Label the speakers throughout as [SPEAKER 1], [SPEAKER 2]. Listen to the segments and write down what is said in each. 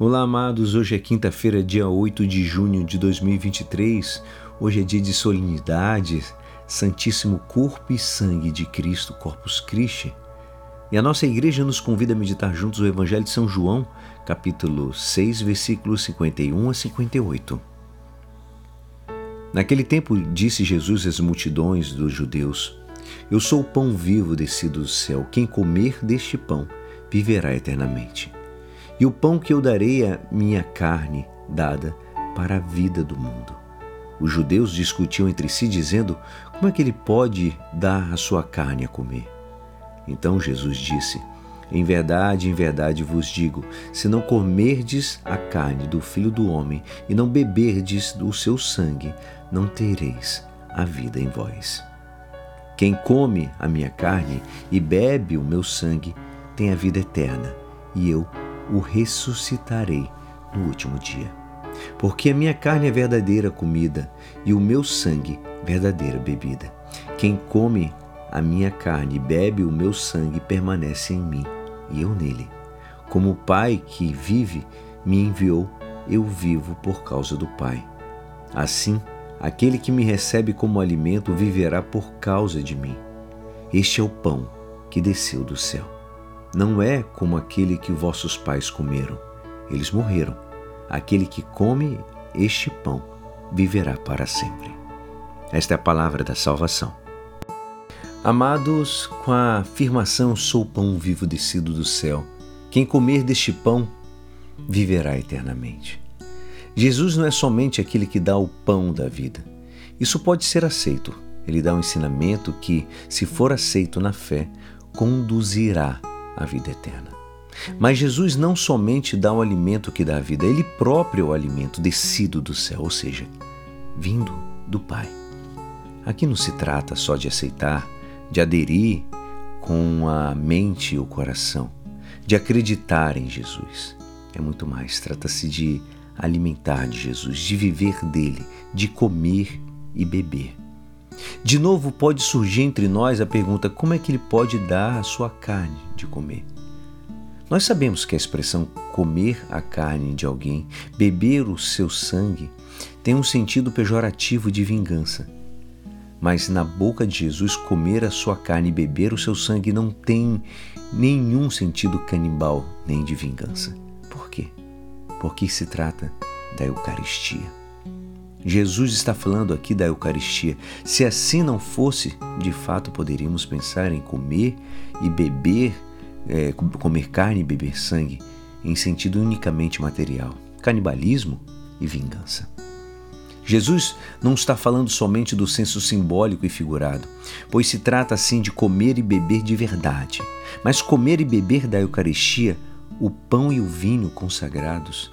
[SPEAKER 1] Olá, amados. Hoje é quinta-feira, dia 8 de junho de 2023. Hoje é dia de solenidade, Santíssimo Corpo e Sangue de Cristo, Corpus Christi. E a nossa igreja nos convida a meditar juntos o Evangelho de São João, capítulo 6, versículos 51 a 58. Naquele tempo disse Jesus às multidões dos judeus: Eu sou o pão vivo descido do céu. Quem comer deste pão viverá eternamente. E o pão que eu darei é minha carne dada para a vida do mundo. Os judeus discutiam entre si, dizendo: Como é que ele pode dar a sua carne a comer? Então Jesus disse: Em verdade, em verdade vos digo: se não comerdes a carne do filho do homem e não beberdes do seu sangue, não tereis a vida em vós. Quem come a minha carne e bebe o meu sangue tem a vida eterna, e eu o ressuscitarei no último dia. Porque a minha carne é verdadeira comida e o meu sangue verdadeira bebida. Quem come a minha carne e bebe o meu sangue permanece em mim e eu nele. Como o Pai que vive me enviou, eu vivo por causa do Pai. Assim, aquele que me recebe como alimento viverá por causa de mim. Este é o pão que desceu do céu não é como aquele que vossos pais comeram. Eles morreram. Aquele que come este pão viverá para sempre. Esta é a palavra da salvação. Amados, com a afirmação sou pão vivo descido do céu, quem comer deste pão viverá eternamente. Jesus não é somente aquele que dá o pão da vida. Isso pode ser aceito. Ele dá um ensinamento que, se for aceito na fé, conduzirá a vida eterna. Mas Jesus não somente dá o alimento que dá a vida, ele próprio é o alimento descido do céu, ou seja, vindo do Pai. Aqui não se trata só de aceitar, de aderir com a mente e o coração, de acreditar em Jesus. É muito mais, trata-se de alimentar de Jesus, de viver dele, de comer e beber. De novo, pode surgir entre nós a pergunta: como é que ele pode dar a sua carne de comer? Nós sabemos que a expressão comer a carne de alguém, beber o seu sangue, tem um sentido pejorativo de vingança. Mas na boca de Jesus, comer a sua carne e beber o seu sangue não tem nenhum sentido canibal nem de vingança. Por quê? Porque se trata da Eucaristia. Jesus está falando aqui da Eucaristia. Se assim não fosse, de fato poderíamos pensar em comer e beber, é, comer carne e beber sangue, em sentido unicamente material, canibalismo e vingança. Jesus não está falando somente do senso simbólico e figurado, pois se trata assim de comer e beber de verdade, mas comer e beber da Eucaristia, o pão e o vinho consagrados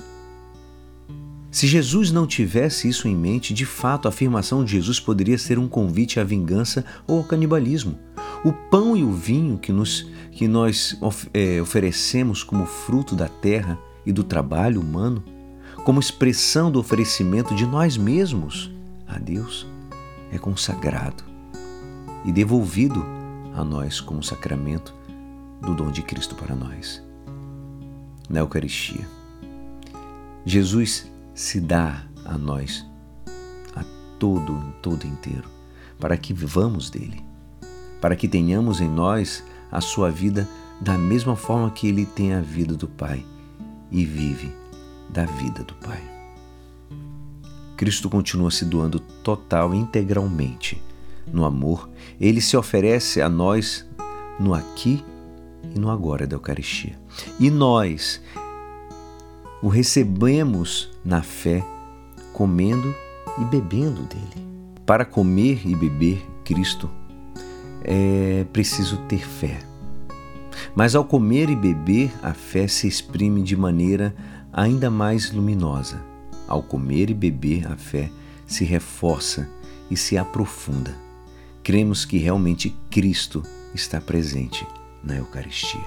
[SPEAKER 1] se Jesus não tivesse isso em mente, de fato a afirmação de Jesus poderia ser um convite à vingança ou ao canibalismo. O pão e o vinho que, nos, que nós é, oferecemos como fruto da terra e do trabalho humano, como expressão do oferecimento de nós mesmos a Deus, é consagrado e devolvido a nós como sacramento do dom de Cristo para nós. Na Eucaristia. Jesus se dá a nós, a todo, todo inteiro, para que vivamos dele, para que tenhamos em nós a sua vida da mesma forma que ele tem a vida do Pai e vive da vida do Pai. Cristo continua se doando total integralmente. No amor, ele se oferece a nós no aqui e no agora da Eucaristia. E nós o recebemos na fé, comendo e bebendo dele. Para comer e beber Cristo é preciso ter fé. Mas ao comer e beber, a fé se exprime de maneira ainda mais luminosa. Ao comer e beber, a fé se reforça e se aprofunda. Cremos que realmente Cristo está presente na Eucaristia.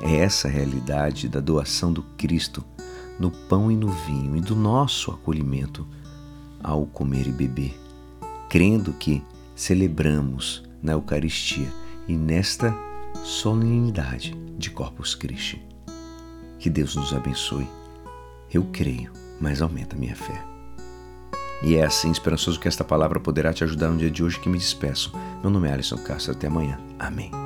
[SPEAKER 1] É essa a realidade da doação do Cristo no pão e no vinho e do nosso acolhimento ao comer e beber, crendo que celebramos na Eucaristia e nesta solenidade de Corpus Christi. Que Deus nos abençoe. Eu creio, mas aumenta minha fé. E é assim, esperançoso, que esta palavra poderá te ajudar no dia de hoje que me despeço. Meu nome é Alisson Castro. Até amanhã. Amém.